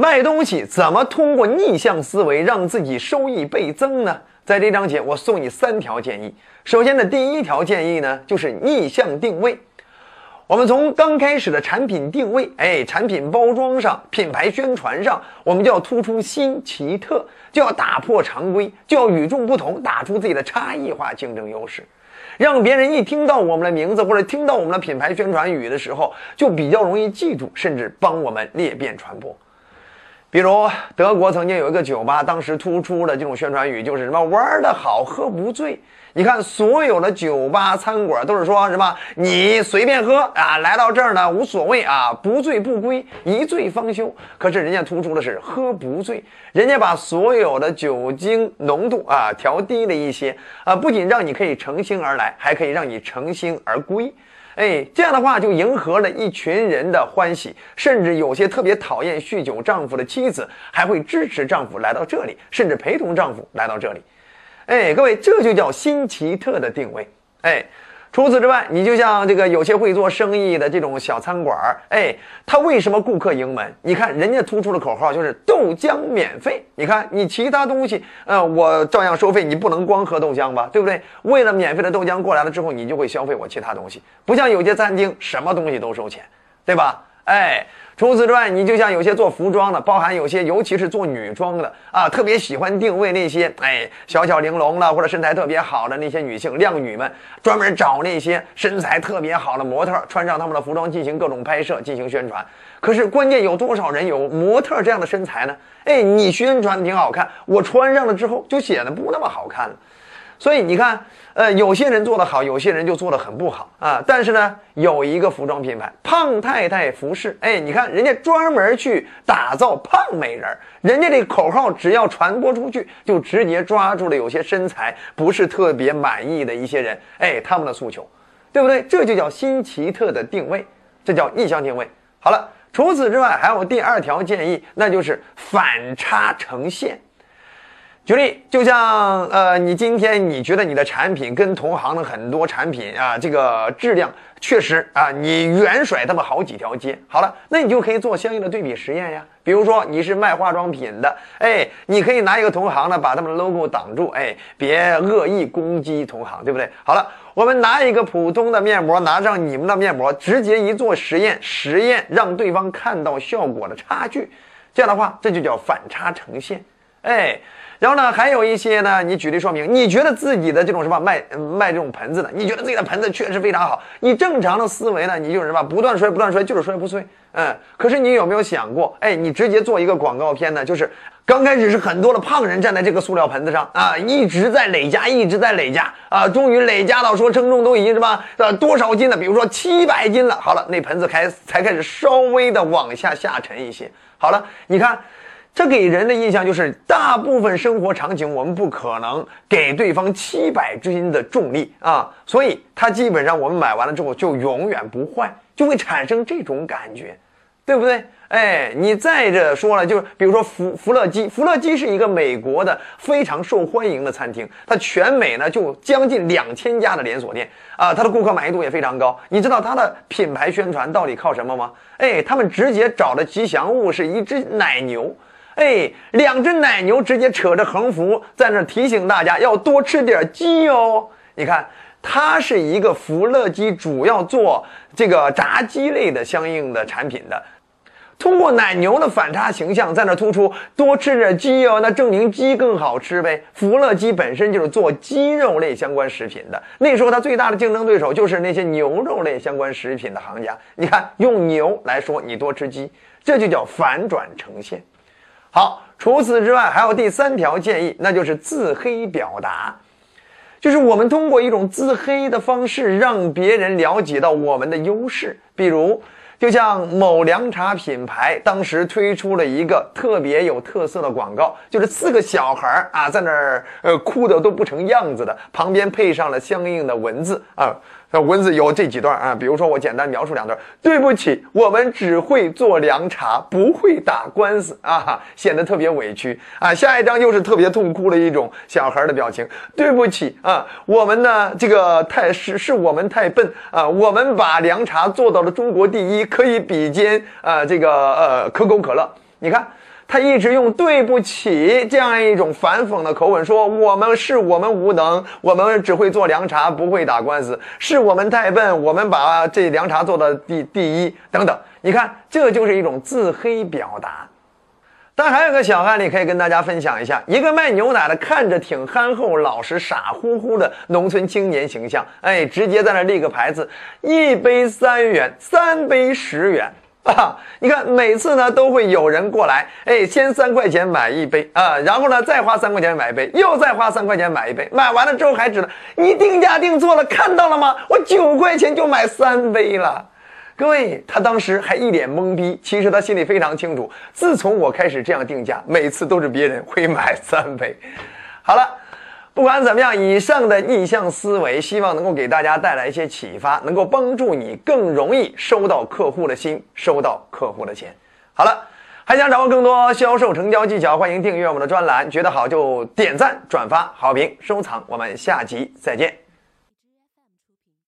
卖东西怎么通过逆向思维让自己收益倍增呢？在这章节，我送你三条建议。首先的第一条建议呢，就是逆向定位。我们从刚开始的产品定位，哎，产品包装上、品牌宣传上，我们就要突出新奇特，就要打破常规，就要与众不同，打出自己的差异化竞争优势，让别人一听到我们的名字或者听到我们的品牌宣传语的时候，就比较容易记住，甚至帮我们裂变传播。比如德国曾经有一个酒吧，当时突出的这种宣传语就是什么“玩的好，喝不醉”。你看，所有的酒吧、餐馆都是说什么“你随便喝啊，来到这儿呢无所谓啊，不醉不归，一醉方休”。可是人家突出的是“喝不醉”，人家把所有的酒精浓度啊调低了一些啊，不仅让你可以乘兴而来，还可以让你乘兴而归。哎，这样的话就迎合了一群人的欢喜，甚至有些特别讨厌酗酒丈夫的妻子还会支持丈夫来到这里，甚至陪同丈夫来到这里。哎，各位，这就叫新奇特的定位。哎。除此之外，你就像这个有些会做生意的这种小餐馆儿，哎，他为什么顾客盈门？你看人家突出的口号就是豆浆免费。你看你其他东西，呃，我照样收费，你不能光喝豆浆吧，对不对？为了免费的豆浆过来了之后，你就会消费我其他东西，不像有些餐厅什么东西都收钱，对吧？哎。除此之外，你就像有些做服装的，包含有些，尤其是做女装的啊，特别喜欢定位那些哎小巧玲珑的或者身材特别好的那些女性靓女们，专门找那些身材特别好的模特，穿上他们的服装进行各种拍摄，进行宣传。可是关键有多少人有模特这样的身材呢？哎，你宣传挺好看，我穿上了之后就显得不那么好看了。所以你看，呃，有些人做得好，有些人就做得很不好啊。但是呢，有一个服装品牌胖太太服饰，哎，你看人家专门去打造胖美人，人家这口号只要传播出去，就直接抓住了有些身材不是特别满意的一些人，哎，他们的诉求，对不对？这就叫新奇特的定位，这叫逆向定位。好了，除此之外，还有第二条建议，那就是反差呈现。举例，就像呃，你今天你觉得你的产品跟同行的很多产品啊，这个质量确实啊，你远甩他们好几条街。好了，那你就可以做相应的对比实验呀。比如说你是卖化妆品的，哎，你可以拿一个同行呢，把他们的 logo 挡住，哎，别恶意攻击同行，对不对？好了，我们拿一个普通的面膜，拿上你们的面膜，直接一做实验，实验让对方看到效果的差距，这样的话，这就叫反差呈现，哎。然后呢，还有一些呢，你举例说明，你觉得自己的这种什么卖卖这种盆子的，你觉得自己的盆子确实非常好。你正常的思维呢，你就是什么不断摔不断摔，就是摔不碎。嗯，可是你有没有想过，哎，你直接做一个广告片呢？就是刚开始是很多的胖人站在这个塑料盆子上啊，一直在累加，一直在累加啊，终于累加到说称重都已经什么呃多少斤了？比如说七百斤了。好了，那盆子开才开始稍微的往下下沉一些。好了，你看。这给人的印象就是，大部分生活场景我们不可能给对方七百斤的重力啊，所以它基本上我们买完了之后就永远不坏，就会产生这种感觉，对不对？哎，你再者说了，就是比如说福福乐鸡，福乐鸡是一个美国的非常受欢迎的餐厅，它全美呢就将近两千家的连锁店啊，它的顾客满意度也非常高。你知道它的品牌宣传到底靠什么吗？哎，他们直接找的吉祥物是一只奶牛。哎，两只奶牛直接扯着横幅在那提醒大家要多吃点鸡哦。你看，它是一个福乐鸡，主要做这个炸鸡类的相应的产品的。通过奶牛的反差形象在那突出多吃点鸡哦，那证明鸡更好吃呗。福乐鸡本身就是做鸡肉类相关食品的，那时候它最大的竞争对手就是那些牛肉类相关食品的行家。你看，用牛来说你多吃鸡，这就叫反转呈现。好，除此之外，还有第三条建议，那就是自黑表达，就是我们通过一种自黑的方式，让别人了解到我们的优势。比如，就像某凉茶品牌当时推出了一个特别有特色的广告，就是四个小孩儿啊，在那儿呃哭的都不成样子的，旁边配上了相应的文字啊。文字有这几段啊，比如说我简单描述两段。对不起，我们只会做凉茶，不会打官司啊，显得特别委屈啊。下一张又是特别痛哭的一种小孩的表情。对不起啊，我们呢这个太是是我们太笨啊，我们把凉茶做到了中国第一，可以比肩啊这个呃可口可乐。你看。他一直用“对不起”这样一种反讽的口吻说：“我们是我们无能，我们只会做凉茶，不会打官司，是我们太笨，我们把这凉茶做的第第一等等。”你看，这就是一种自黑表达。但还有个小案例可以跟大家分享一下：一个卖牛奶的，看着挺憨厚老实、傻乎乎的农村青年形象，哎，直接在那立个牌子：一杯三元，三杯十元。啊，你看每次呢都会有人过来，哎，先三块钱买一杯啊，然后呢再花三块钱买一杯，又再花三块钱买一杯，买完了之后还知道你定价定错了，看到了吗？我九块钱就买三杯了。各位，他当时还一脸懵逼，其实他心里非常清楚，自从我开始这样定价，每次都是别人会买三倍。好了。不管怎么样，以上的逆向思维，希望能够给大家带来一些启发，能够帮助你更容易收到客户的心，收到客户的钱。好了，还想掌握更多销售成交技巧，欢迎订阅我们的专栏。觉得好就点赞、转发、好评、收藏。我们下集再见。